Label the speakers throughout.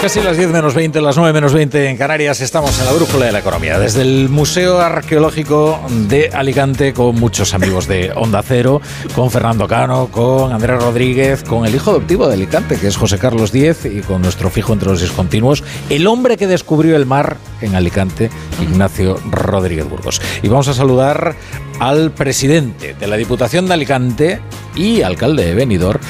Speaker 1: Casi las 10 menos 20, las 9 menos 20 en Canarias, estamos en la brújula de la economía. Desde el Museo Arqueológico de Alicante, con muchos amigos de Onda Cero, con Fernando Cano, con Andrés Rodríguez, con el hijo adoptivo de Alicante, que es José Carlos Diez, y con nuestro fijo entre los discontinuos, el hombre que descubrió el mar en Alicante, Ignacio Rodríguez Burgos. Y vamos a saludar al presidente de la Diputación de Alicante y alcalde de Benidorm,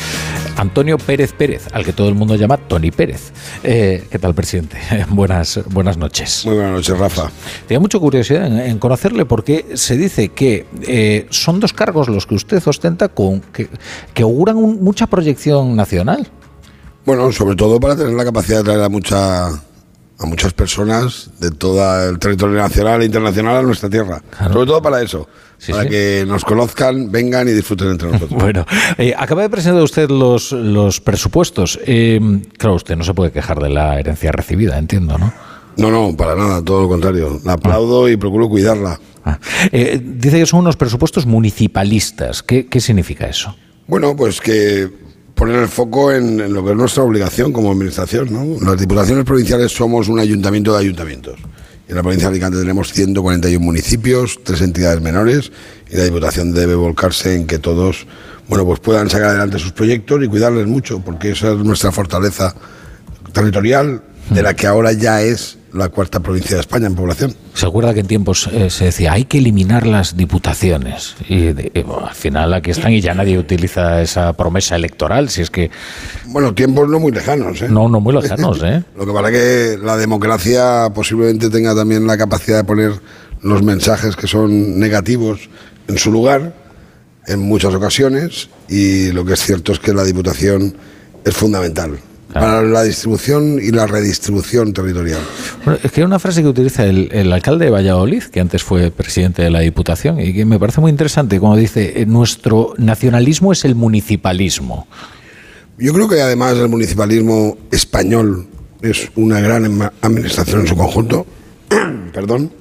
Speaker 1: Antonio Pérez Pérez, al que todo el mundo llama Tony Pérez. Eh, ¿Qué tal, presidente? buenas, buenas noches.
Speaker 2: Muy buenas noches, Rafa.
Speaker 1: Tenía mucha curiosidad en, conocerle porque se dice que eh, son dos cargos los que usted ostenta con, que, que auguran mucha proyección nacional.
Speaker 2: Bueno, sobre todo para tener la capacidad de traer a mucha a muchas personas de todo el territorio nacional e internacional a nuestra tierra. Sobre todo para eso, para que nos conozcan, vengan y disfruten entre nosotros.
Speaker 1: bueno, eh, acaba de presentar usted los, los presupuestos. Eh, claro, usted no se puede quejar de la herencia recibida, entiendo, ¿no?
Speaker 2: No, no, para nada, todo lo contrario. La aplaudo y procuro cuidarla.
Speaker 1: Ah. Eh, dice que son unos presupuestos municipalistas. ¿Qué, ¿Qué significa eso?
Speaker 2: Bueno, pues que poner el foco en, lo que es nuestra obligación como administración. ¿no? Las diputaciones provinciales somos un ayuntamiento de ayuntamientos. En la provincia de Alicante tenemos 141 municipios, tres entidades menores, y la Diputación debe volcarse en que todos bueno, pues puedan sacar adelante sus proyectos y cuidarles mucho, porque esa es nuestra fortaleza territorial, de la que ahora ya es la cuarta provincia de España en población.
Speaker 1: ¿Se acuerda que en tiempos eh, se decía hay que eliminar las diputaciones? Y, al final aquí están y ya nadie utiliza esa promesa electoral, si es que...
Speaker 2: Bueno, tiempos no muy lejanos, ¿eh?
Speaker 1: No, no muy lejanos, ¿eh?
Speaker 2: Lo que pasa es que la democracia posiblemente tenga también la capacidad de poner los mensajes que son negativos en su lugar en muchas ocasiones y lo que es cierto es que la diputación es fundamental para la distribución y la redistribución territorial.
Speaker 1: es que hay una frase que utiliza el, alcalde de Valladolid, que antes fue presidente de la Diputación, y que me parece muy interesante, como dice, eh, nuestro nacionalismo es el municipalismo.
Speaker 2: Yo creo que además el municipalismo español es una gran administración en su conjunto, perdón,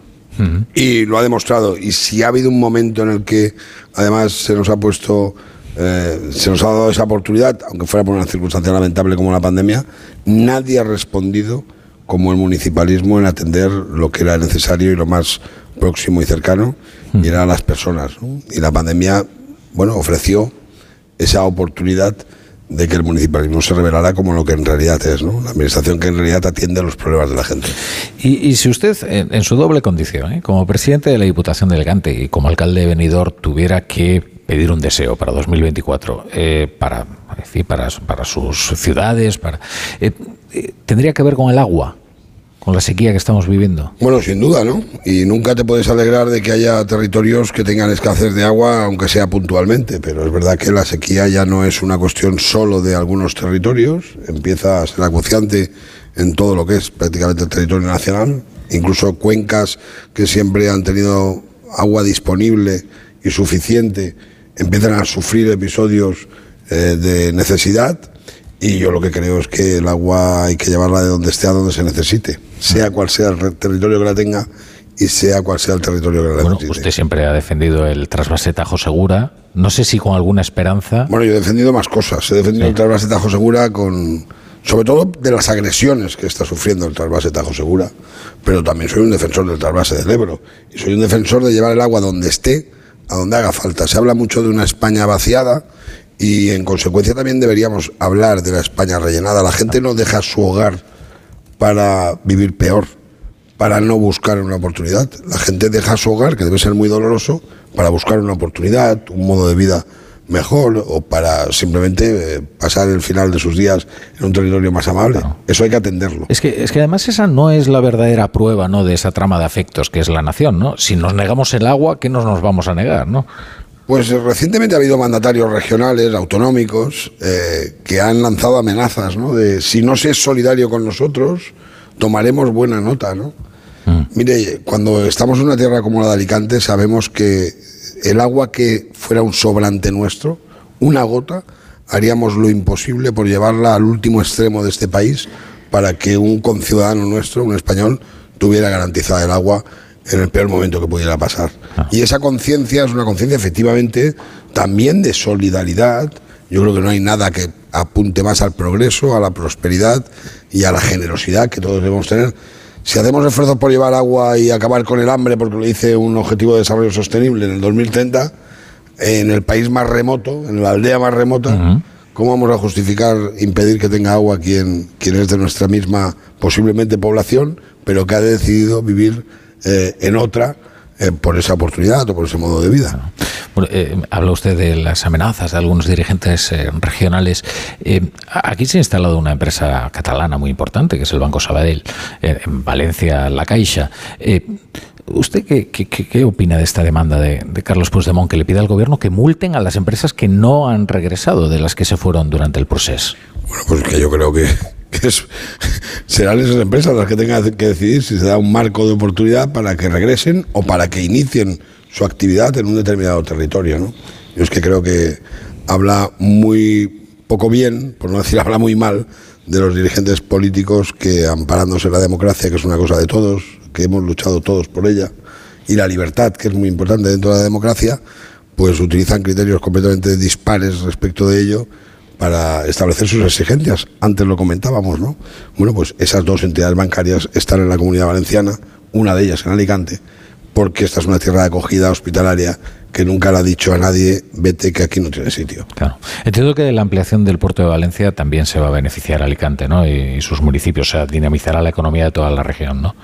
Speaker 2: y lo ha demostrado. Y si ha habido un momento en el que además se nos ha puesto eh, se nos ha dado esa oportunidad, aunque fuera por una circunstancia lamentable como la pandemia, nadie ha respondido como el municipalismo en atender lo que era necesario y lo más próximo y cercano, y eran las personas. Y la pandemia, bueno, ofreció esa oportunidad de que el municipalismo se revelara como lo que en realidad es, ¿no? La administración que en realidad atiende a los problemas de la gente.
Speaker 1: Y, si usted, en, su doble condición, ¿eh? como presidente de la Diputación de Elegante y como alcalde de Benidorm, tuviera que pedir un deseo para 2024, eh, para, para, para, sus ciudades, para, eh, eh, tendría que ver con el agua, con la sequía que estamos viviendo.
Speaker 2: Bueno, sin duda, ¿no? Y nunca te puedes alegrar de que haya territorios que tengan escasez de agua, aunque sea puntualmente, pero es verdad que la sequía ya no es una cuestión solo de algunos territorios, empieza a ser acuciante en todo lo que es prácticamente el territorio nacional, incluso cuencas que siempre han tenido agua disponible y suficiente empiezan a sufrir episodios eh, de necesidad y yo lo que creo es que el agua hay que llevarla de donde esté a donde se necesite, sea cual sea el territorio que la tenga y sea cual sea el territorio que la
Speaker 1: bueno,
Speaker 2: necesite.
Speaker 1: Usted siempre ha defendido el trasvase Tajo Segura, no sé si con alguna esperanza.
Speaker 2: Bueno, yo he defendido más cosas, he defendido el trasvase Tajo Segura con sobre todo de las agresiones que está sufriendo el trasvase Tajo Segura, pero también soy un defensor del trasvase del Ebro y soy un defensor de llevar el agua donde esté a donde haga falta. Se habla mucho de una España vaciada y en consecuencia también deberíamos hablar de la España rellenada. La gente no deja su hogar para vivir peor, para no buscar una oportunidad. La gente deja su hogar, que debe ser muy doloroso, para buscar una oportunidad, un modo de vida mejor o para simplemente eh, pasar el final de sus días en un territorio más amable. Eso hay que atenderlo.
Speaker 1: Es que, es que además esa no es la verdadera prueba ¿no? de esa trama de afectos que es la nación. ¿no? Si nos negamos el agua, ¿qué nos, nos vamos a negar? ¿no?
Speaker 2: Pues eh, recientemente ha habido mandatarios regionales, autonómicos, eh, que han lanzado amenazas, ¿no? De si no se es solidario con nosotros, tomaremos buena nota, ¿no? Mm. Mire, cuando estamos en una tierra como la de Alicante, sabemos que el agua que fuera un sobrante nuestro, una gota, haríamos lo imposible por llevarla al último extremo de este país para que un conciudadano nuestro, un español, tuviera garantizada el agua en el peor momento que pudiera pasar. Ah. Y esa conciencia es una conciencia efectivamente también de solidaridad. Yo creo que no hay nada que apunte más al progreso, a la prosperidad y a la generosidad que todos debemos tener. Si hacemos esfuerzos por llevar agua y acabar con el hambre, porque lo dice un objetivo de desarrollo sostenible en el 2030, en el país más remoto, en la aldea más remota, ¿cómo vamos a justificar impedir que tenga agua quien, quien es de nuestra misma posiblemente población, pero que ha decidido vivir eh, en otra? Eh, por esa oportunidad o por ese modo de vida.
Speaker 1: Eh, habla usted de las amenazas de algunos dirigentes regionales. aquí se ha instalado una empresa catalana muy importante, que es el Banco Sabadell, en Valencia, La Caixa. ¿Usted qué, opina de esta demanda de, de, Carlos Puigdemont que le pide al gobierno que multen a las empresas que no han regresado de las que se fueron durante el proceso?
Speaker 2: Bueno, pues que yo creo que que serán esas empresas las que tengan que decidir si se da un marco de oportunidad para que regresen o para que inicien su actividad en un determinado territorio. ¿no? Yo es que creo que habla muy poco bien, por no decir habla muy mal, de los dirigentes políticos que amparándose la democracia, que es una cosa de todos, que hemos luchado todos por ella, y la libertad, que es muy importante dentro de la democracia, pues utilizan criterios completamente dispares respecto de ello para establecer sus exigencias. Antes lo comentábamos, ¿no? Bueno, pues esas dos entidades bancarias están en la comunidad valenciana, una de ellas en Alicante, porque esta es una tierra de acogida hospitalaria que nunca le ha dicho a nadie, vete que aquí no tiene sitio.
Speaker 1: Claro. Entiendo que la ampliación del puerto de Valencia también se va a beneficiar a Alicante, ¿no? Y, sus municipios, o sea, dinamizará la economía de toda la región, ¿no?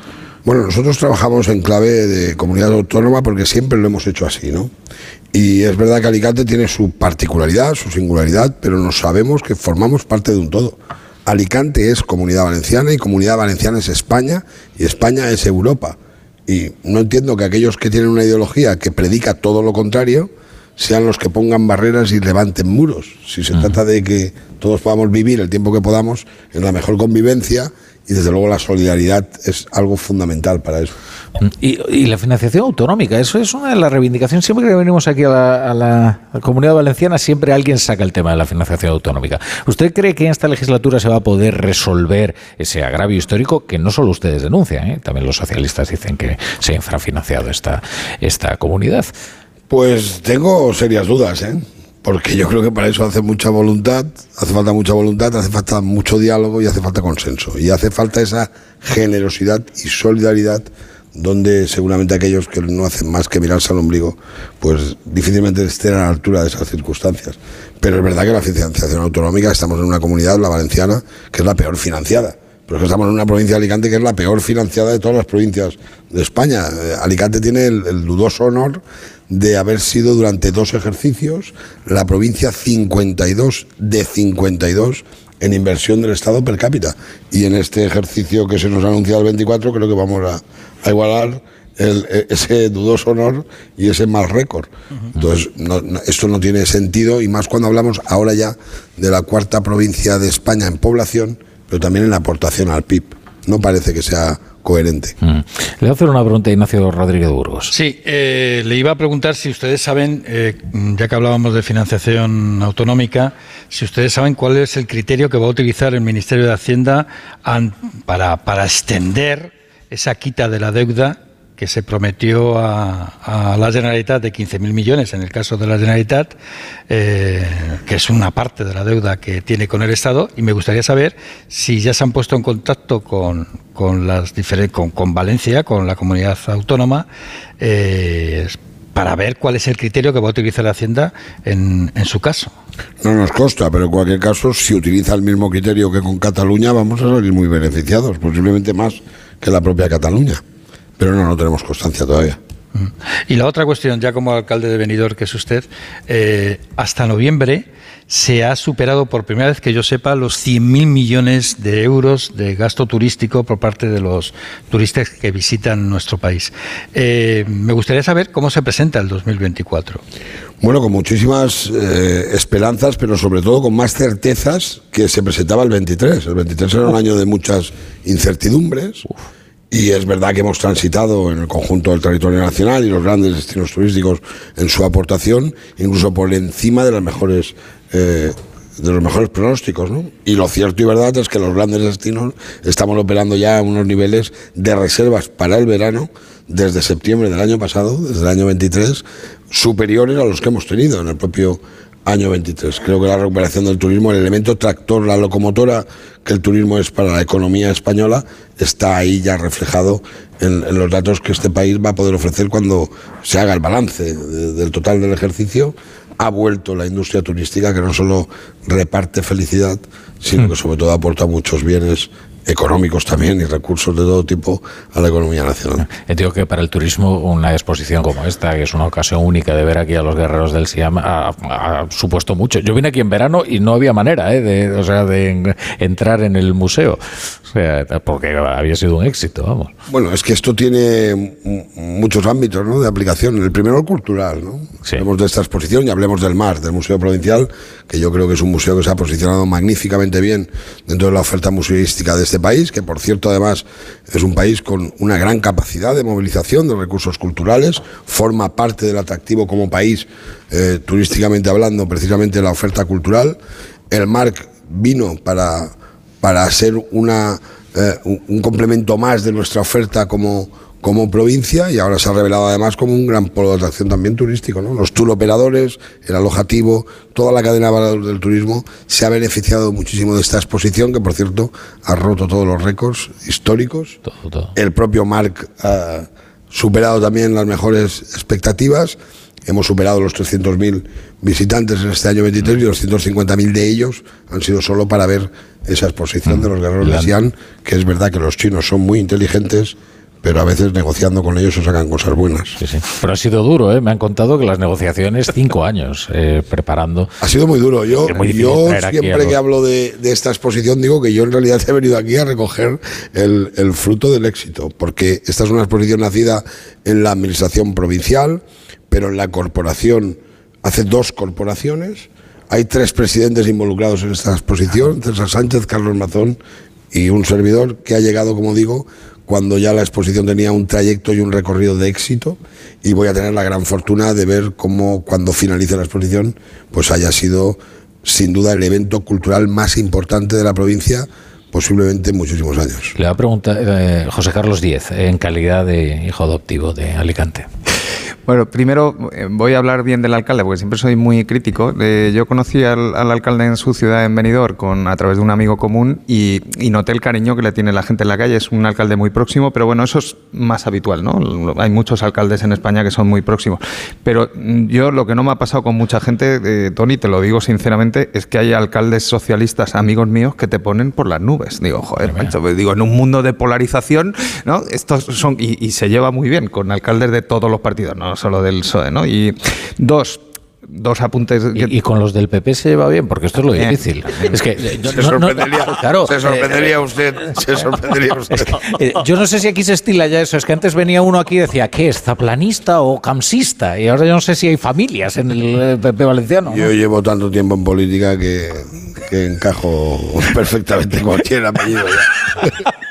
Speaker 2: Bueno, nosotros trabajamos en clave de comunidad autónoma porque siempre lo hemos hecho así, ¿no? Y es verdad que Alicante tiene su particularidad, su singularidad, pero no sabemos que formamos parte de un todo. Alicante es comunidad valenciana y comunidad valenciana es España y España es Europa. Y no entiendo que aquellos que tienen una ideología que predica todo lo contrario sean los que pongan barreras y levanten muros. Si se trata de que todos podamos vivir el tiempo que podamos en la mejor convivencia y desde luego la solidaridad es algo fundamental para eso.
Speaker 1: Y, la financiación autonómica, eso es una de las reivindicaciones. Siempre que venimos aquí a la, comunidad valenciana, siempre alguien saca el tema de la financiación autonómica. ¿Usted cree que en esta legislatura se va a poder resolver ese agravio histórico que no solo ustedes denuncian, ¿eh? también los socialistas dicen que se ha infrafinanciado esta, esta comunidad?
Speaker 2: Pues tengo serias dudas, ¿eh? Porque yo creo que para eso hace mucha voluntad, hace falta mucha voluntad, hace falta mucho diálogo y hace falta consenso. Y hace falta esa generosidad y solidaridad donde seguramente aquellos que no hacen más que mirarse al ombligo, pues difícilmente estén a la altura de esas circunstancias. Pero es verdad que la financiación autonómica, estamos en una comunidad, la valenciana, que es la peor financiada. Pero es que estamos en una provincia de Alicante que es la peor financiada de todas las provincias de España. Eh, Alicante tiene el, el dudoso honor de haber sido durante dos ejercicios la provincia 52 de 52 en inversión del Estado per cápita. Y en este ejercicio que se nos ha anunciado el 24 creo que vamos a, igualar e, ese dudoso honor y ese mal récord. Entonces, esto no tiene sentido y más cuando hablamos ahora ya de la cuarta provincia de España en población, pero también en la aportación al PIB. No parece que sea coherente. Mm.
Speaker 1: Le voy a hacer una pregunta a Ignacio Rodríguez Burgos.
Speaker 3: Sí, eh, le iba a preguntar si ustedes saben, eh, ya que hablábamos de financiación autonómica, si ustedes saben cuál es el criterio que va a utilizar el Ministerio de Hacienda para, para extender esa quita de la deuda que se prometió a, la Generalitat de 15.000 millones en el caso de la Generalitat, eh, que es una parte de la deuda que tiene con el Estado, y me gustaría saber si ya se han puesto en contacto con, con, las con, con Valencia, con la comunidad autónoma, eh, para ver cuál es el criterio que va a utilizar la Hacienda en, en, su caso.
Speaker 2: No nos consta, pero en cualquier caso, si utiliza el mismo criterio que con Cataluña, vamos a salir muy beneficiados, posiblemente más que la propia Cataluña pero no, no tenemos constancia todavía.
Speaker 3: Y la otra cuestión, ya como alcalde de Benidorm, que es usted, eh, hasta noviembre se ha superado por primera vez que yo sepa los 100.000 millones de euros de gasto turístico por parte de los turistas que visitan nuestro país. Eh, me gustaría saber cómo se presenta el 2024.
Speaker 2: Bueno, con muchísimas eh, esperanzas, pero sobre todo con más certezas que se presentaba el 23. El 23 era un año de muchas incertidumbres. Y es verdad que hemos transitado en el conjunto del territorio nacional y los grandes destinos turísticos en su aportación, incluso por encima de las mejores eh, de los mejores pronósticos, ¿no? Y lo cierto y verdad es que los grandes destinos estamos operando ya a unos niveles de reservas para el verano desde septiembre del año pasado, desde el año 23, superiores a los que hemos tenido en el propio año 23. Creo que la recuperación del turismo, el elemento tractor, la locomotora que el turismo es para la economía española, está ahí ya reflejado en, los datos que este país va a poder ofrecer cuando se haga el balance del total del ejercicio. Ha vuelto la industria turística que no solo reparte felicidad, sino que sobre todo aporta muchos bienes económicos también y recursos de todo tipo a la economía nacional.
Speaker 1: Entiendo que para el turismo una exposición como esta, que es una ocasión única de ver aquí a los guerreros del Siam, ha, supuesto mucho. Yo vine aquí en verano y no había manera ¿eh? de, o sea, de entrar en el museo, o sea, porque había sido un éxito, vamos.
Speaker 2: Bueno, es que esto tiene muchos ámbitos ¿no? de aplicación. El primero, el cultural. ¿no? Hablemos de esta exposición y hablemos del MAR, del Museo Provincial, que yo creo que es un museo que se ha posicionado magníficamente bien dentro de la oferta museística de este país, que por cierto además es un país con una gran capacidad de movilización de recursos culturales, forma parte del atractivo como país, eh, turísticamente hablando, precisamente la oferta cultural. El MARC vino para, para ser una, eh, un complemento más de nuestra oferta como como provincia y ahora se ha revelado además como un gran polo de atracción también turístico. ¿no? Los tour operadores, el alojativo, toda la cadena del turismo se ha beneficiado muchísimo de esta exposición que por cierto ha roto todos los récords históricos. El propio Marc ha superado también las mejores expectativas. Hemos superado los 300.000 visitantes en este año 23 y los 150.000 de ellos han sido solo para ver esa exposición de los guerreros de Xi'an, que es verdad que los chinos son muy inteligentes pero a veces negociando con ellos se sacan cosas buenas.
Speaker 1: Sí, sí. Pero ha sido duro, ¿eh? me han contado que las negociaciones, cinco años eh, preparando.
Speaker 2: Ha sido muy duro. Yo, yo siempre que hablo de, esta exposición digo que yo en realidad he venido aquí a recoger el, el fruto del éxito, porque esta es una exposición nacida en la administración provincial, pero en la corporación, hace dos corporaciones. Hay tres presidentes involucrados en esta exposición, César Sánchez, Carlos Mazón y un servidor que ha llegado, como digo, cuando ya la exposición tenía un trayecto y un recorrido de éxito y voy a tener la gran fortuna de ver cómo cuando finalice la exposición pues haya sido sin duda el evento cultural más importante de la provincia posiblemente en muchísimos años.
Speaker 1: Le va a preguntar eh, José Carlos Díez en calidad de hijo adoptivo de Alicante.
Speaker 4: Bueno, primero eh, voy a hablar bien del alcalde, porque siempre soy muy crítico. yo conocí al, alcalde en su ciudad, en Benidorm, con, a través de un amigo común y, noté el cariño que le tiene la gente en la calle. Es un alcalde muy próximo, pero bueno, eso es más habitual, ¿no? Hay muchos alcaldes en España que son muy próximos. Pero mm, yo lo que no me ha pasado con mucha gente, eh, Tony, te lo digo sinceramente, es que hay alcaldes socialistas, amigos míos, que te ponen por las nubes. Digo, joder, pues digo, en un mundo de polarización, ¿no? Estos son, y, y se lleva muy bien con alcaldes de todos los partidos, ¿no? Solo del PSOE, ¿no? Y dos, dos apuntes.
Speaker 1: ¿Y, con los del PP se lleva bien? Porque esto es lo eh, difícil. es que
Speaker 2: se, sorprendería, claro, se sorprendería usted. Se sorprendería usted.
Speaker 1: Eh, yo no sé si aquí se estila ya eso. Es que antes venía uno aquí y decía, ¿qué es? ¿Zaplanista o camsista? Y ahora yo no sé si hay familias en el PP eh, valenciano.
Speaker 2: Yo llevo tanto tiempo en política que, que encajo perfectamente cualquier apellido. Ya.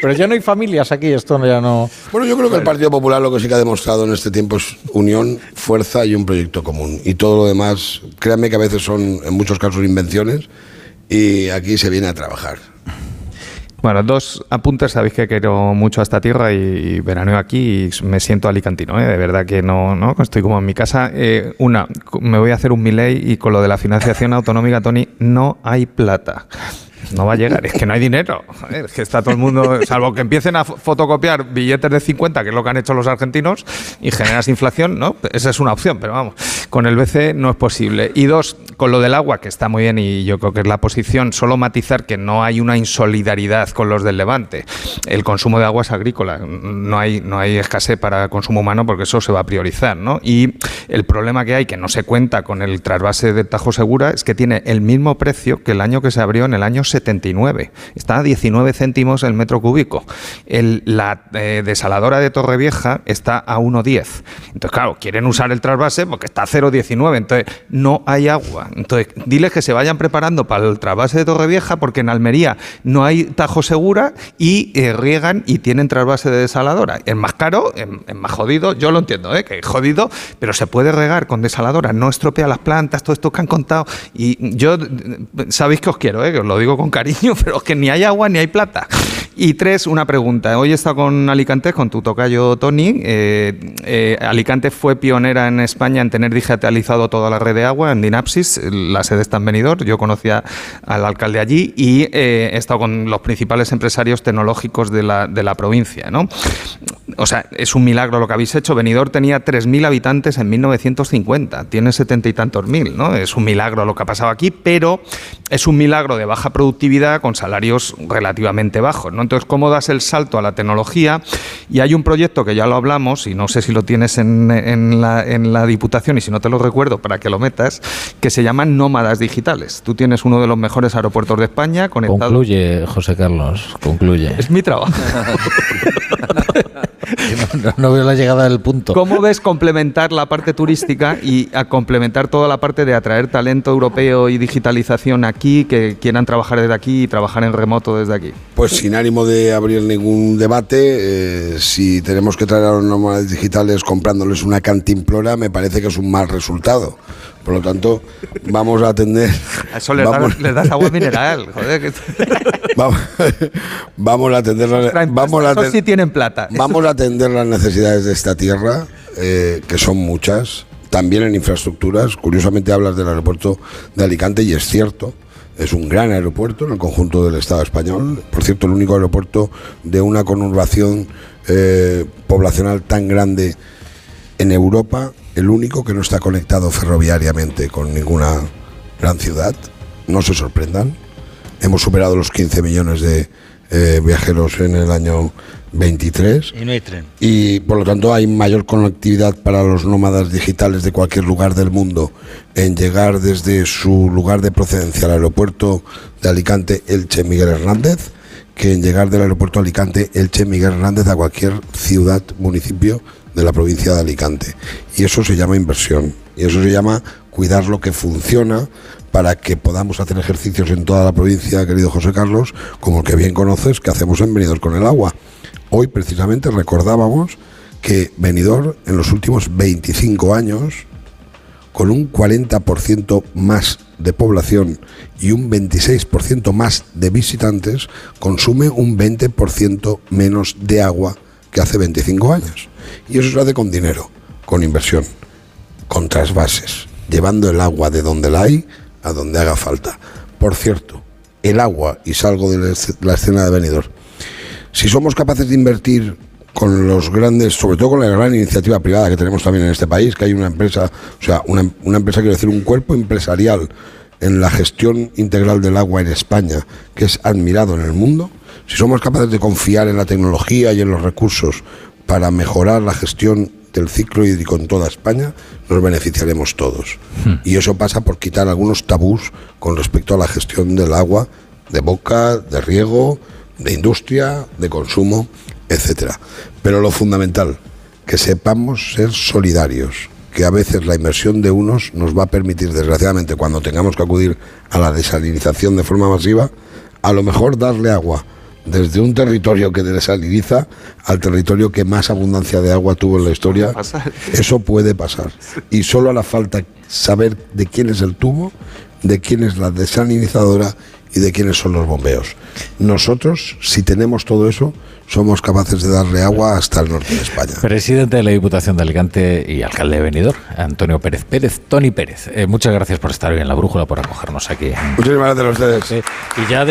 Speaker 1: Pero ya no hay familias aquí, esto ya no.
Speaker 2: Bueno, yo creo que el Partido Popular lo que sí que ha demostrado en este tiempo es unión, fuerza y un proyecto común. Y todo lo demás, créanme que a veces son en muchos casos invenciones y aquí se viene a trabajar.
Speaker 4: Bueno, dos apuntes. Sabéis que quiero mucho a esta tierra y, veraneo aquí y me siento alicantino. ¿eh? De verdad que no, no estoy como en mi casa. Eh, una, me voy a hacer un miley y con lo de la financiación autonómica, Tony, no hay plata. No va a llegar, es que no hay dinero. Es que está todo el mundo, salvo que empiecen a fotocopiar billetes de 50, que es lo que han hecho los argentinos, y generas inflación, ¿no? Esa es una opción, pero vamos, con el BC no es posible. Y dos, con lo del agua, que está muy bien y yo creo que es la posición, solo matizar que no hay una insolidaridad con los del Levante. El consumo de agua es agrícola, no hay, no hay escasez para consumo humano porque eso se va a priorizar, ¿no? Y el problema que hay, que no se cuenta con el trasvase de Tajo Segura, es que tiene el mismo precio que el año que se abrió en el año 79. Está a 19 céntimos el metro cúbico. la eh, desaladora de Torrevieja está a 1,10. Entonces, claro, quieren usar el trasvase porque está a 0,19. Entonces, no hay agua. Entonces, diles que se vayan preparando para el trasvase de Torrevieja porque en Almería no hay tajo segura y eh, riegan y tienen trasvase de desaladora. Es más caro, es, más jodido. Yo lo entiendo, ¿eh? que es jodido, pero se puede regar con desaladora. No estropea las plantas, todo esto que han contado. Y yo, sabéis que os quiero, ¿eh? que os lo digo con cariño, pero es que ni hay agua ni hay plata. Y tres, una pregunta. Hoy he estado con Alicante, con tu tocayo Tony. Eh, eh, Alicante fue pionera en España en tener digitalizado toda la red de agua en Dinapsis. La sede está en Benidorm. Yo conocía al alcalde allí y he estado con los principales empresarios tecnológicos de la, de la provincia. ¿no? O sea, es un milagro lo que habéis hecho. Benidorm tenía 3.000 habitantes en 1950. Tiene setenta y tantos mil. ¿no? Es un milagro lo que ha pasado aquí, pero es un milagro de baja productividad con salarios relativamente bajos. ¿no? Entonces, ¿cómo das el salto a la tecnología? Y hay un proyecto que ya lo hablamos, y no sé si lo tienes en, en, la, en la Diputación, y si no te lo recuerdo para que lo metas, que se llaman nómadas digitales. Tú tienes uno de los mejores aeropuertos de España conectado.
Speaker 1: Concluye, José Carlos, concluye.
Speaker 4: Es mi trabajo.
Speaker 1: no, no, veo la llegada del punto.
Speaker 4: ¿Cómo ves complementar la parte turística y a complementar toda la parte de atraer talento europeo y digitalización aquí, que quieran trabajar desde aquí y trabajar en remoto desde aquí?
Speaker 2: Pues sin ánimo de abrir ningún debate, eh, si tenemos que traer a los nómadas digitales comprándoles una cantimplora, me parece que es un mal resultado. Por lo tanto, vamos a atender.
Speaker 4: A eso le, vamos, das, le das agua mineral, joder. Que...
Speaker 2: Vamos, vamos, a atender. La, vamos a
Speaker 4: atender, sí tienen plata.
Speaker 2: Vamos a atender las necesidades de esta tierra, eh, que son muchas. También en infraestructuras. Curiosamente hablas del aeropuerto de Alicante y es cierto. Es un gran aeropuerto en el conjunto del Estado español. Por cierto, el único aeropuerto de una conurbación eh, poblacional tan grande en Europa el único que no está conectado ferroviariamente con ninguna gran ciudad. No se sorprendan. Hemos superado los 15 millones de eh, viajeros en el año 23.
Speaker 3: Y no hay tren.
Speaker 2: Y por lo tanto hay mayor conectividad para los nómadas digitales de cualquier lugar del mundo en llegar desde su lugar de procedencia al aeropuerto de Alicante Elche Miguel Hernández que en llegar del aeropuerto Alicante Elche Miguel Hernández a cualquier ciudad, municipio de la provincia de Alicante. Y eso se llama inversión. Y eso se llama cuidar lo que funciona para que podamos hacer ejercicios en toda la provincia, querido José Carlos, como el que bien conoces, que hacemos en Benidorm con el agua. Hoy precisamente recordábamos que Benidorm en los últimos 25 años, con un 40% más de población y un 26% más de visitantes, consume un 20% menos de agua que hace 25 años. Y eso se hace con dinero, con inversión, con trasvases, llevando el agua de donde la hay a donde haga falta. Por cierto, el agua, y salgo de la escena de Benidorm, si somos capaces de invertir con los grandes, sobre todo con la gran iniciativa privada que tenemos también en este país, que hay una empresa, o sea, una empresa, quiero decir, un cuerpo empresarial en la gestión integral del agua en España, que es admirado en el mundo, si somos capaces de confiar en la tecnología y en los recursos para mejorar la gestión del ciclo hídrico en toda España, nos beneficiaremos todos. Hmm. Y eso pasa por quitar algunos tabús con respecto a la gestión del agua, de boca, de riego, de industria, de consumo, etcétera. Pero lo fundamental, que sepamos ser solidarios, que a veces la inversión de unos nos va a permitir, desgraciadamente, cuando tengamos que acudir a la desalinización de forma masiva, a lo mejor darle agua desde un territorio que desaliniza al territorio que más abundancia de agua tuvo en la historia. Eso puede pasar. Y solo hará falta saber de quién es el tubo, de quién es la desalinizadora y de quiénes son los bombeos. Nosotros, si tenemos todo eso, somos capaces de darle agua hasta el norte de España.
Speaker 1: Presidente de la Diputación de Alicante y alcalde de Benidorm, Antonio Pérez Pérez, Tony Pérez. Eh, muchas gracias por estar hoy en la brújula, por acogernos aquí.
Speaker 2: Muchísimas gracias a ustedes.
Speaker 1: Sí. Y ya de